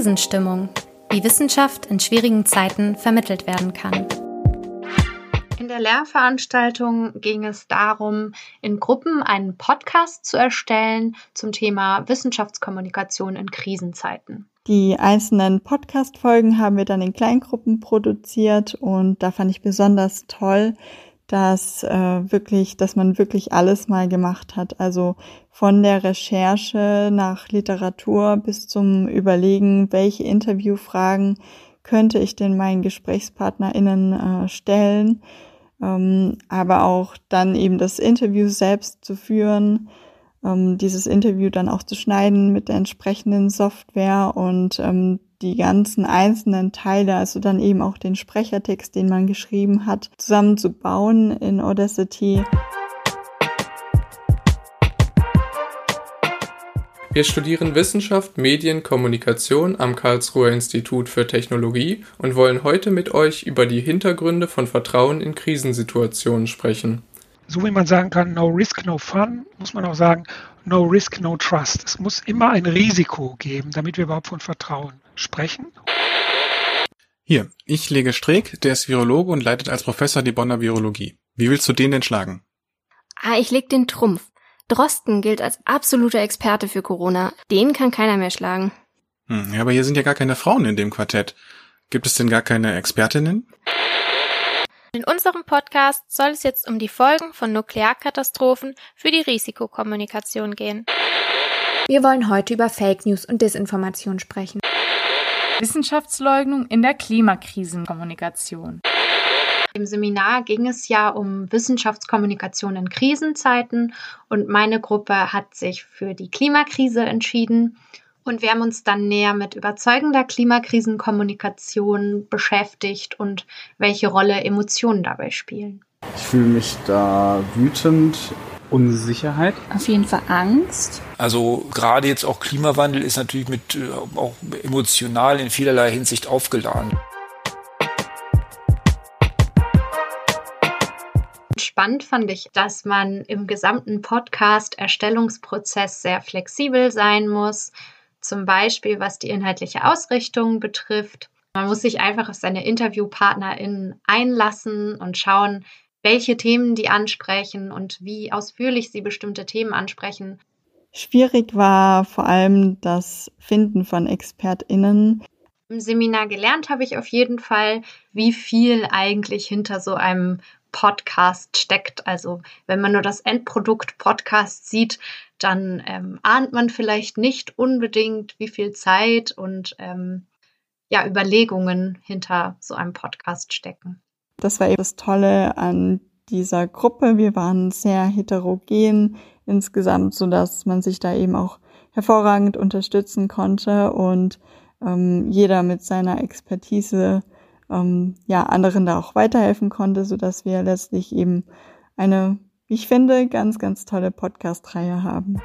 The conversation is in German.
Krisenstimmung, wie Wissenschaft in schwierigen Zeiten vermittelt werden kann. In der Lehrveranstaltung ging es darum, in Gruppen einen Podcast zu erstellen zum Thema Wissenschaftskommunikation in Krisenzeiten. Die einzelnen Podcast-Folgen haben wir dann in Kleingruppen produziert und da fand ich besonders toll, dass äh, wirklich, dass man wirklich alles mal gemacht hat. Also von der Recherche nach Literatur bis zum Überlegen, welche Interviewfragen könnte ich denn meinen GesprächspartnerInnen äh, stellen, ähm, aber auch dann eben das Interview selbst zu führen, ähm, dieses Interview dann auch zu schneiden mit der entsprechenden Software und ähm, die ganzen einzelnen Teile, also dann eben auch den Sprechertext, den man geschrieben hat, zusammenzubauen in Audacity. Wir studieren Wissenschaft, Medien, Kommunikation am Karlsruher Institut für Technologie und wollen heute mit euch über die Hintergründe von Vertrauen in Krisensituationen sprechen. So wie man sagen kann, no risk, no fun, muss man auch sagen, no risk, no trust. Es muss immer ein Risiko geben, damit wir überhaupt von Vertrauen sprechen. Hier, ich lege Streeck, der ist Virologe und leitet als Professor die Bonner Virologie. Wie willst du den denn schlagen? Ah, ich leg den Trumpf. Drosten gilt als absoluter Experte für Corona. Den kann keiner mehr schlagen. Hm, ja, aber hier sind ja gar keine Frauen in dem Quartett. Gibt es denn gar keine Expertinnen? In unserem Podcast soll es jetzt um die Folgen von Nuklearkatastrophen für die Risikokommunikation gehen. Wir wollen heute über Fake News und Desinformation sprechen. Wissenschaftsleugnung in der Klimakrisenkommunikation. Im Seminar ging es ja um Wissenschaftskommunikation in Krisenzeiten und meine Gruppe hat sich für die Klimakrise entschieden. Und wir haben uns dann näher mit überzeugender Klimakrisenkommunikation beschäftigt und welche Rolle Emotionen dabei spielen. Ich fühle mich da wütend, Unsicherheit. Auf jeden Fall Angst. Also gerade jetzt auch Klimawandel ist natürlich mit äh, auch emotional in vielerlei Hinsicht aufgeladen. Spannend fand ich, dass man im gesamten Podcast-Erstellungsprozess sehr flexibel sein muss, zum Beispiel was die inhaltliche Ausrichtung betrifft. Man muss sich einfach auf seine InterviewpartnerInnen einlassen und schauen, welche Themen die ansprechen und wie ausführlich sie bestimmte Themen ansprechen. Schwierig war vor allem das Finden von ExpertInnen. Im Seminar gelernt habe ich auf jeden Fall, wie viel eigentlich hinter so einem Podcast steckt. Also wenn man nur das Endprodukt Podcast sieht, dann ähm, ahnt man vielleicht nicht unbedingt, wie viel Zeit und ähm, ja, Überlegungen hinter so einem Podcast stecken. Das war eben das Tolle an dieser Gruppe. Wir waren sehr heterogen insgesamt, so dass man sich da eben auch hervorragend unterstützen konnte und ähm, jeder mit seiner Expertise ähm, ja anderen da auch weiterhelfen konnte, so dass wir letztlich eben eine, ich finde, ganz, ganz tolle Podcast-Reihe haben.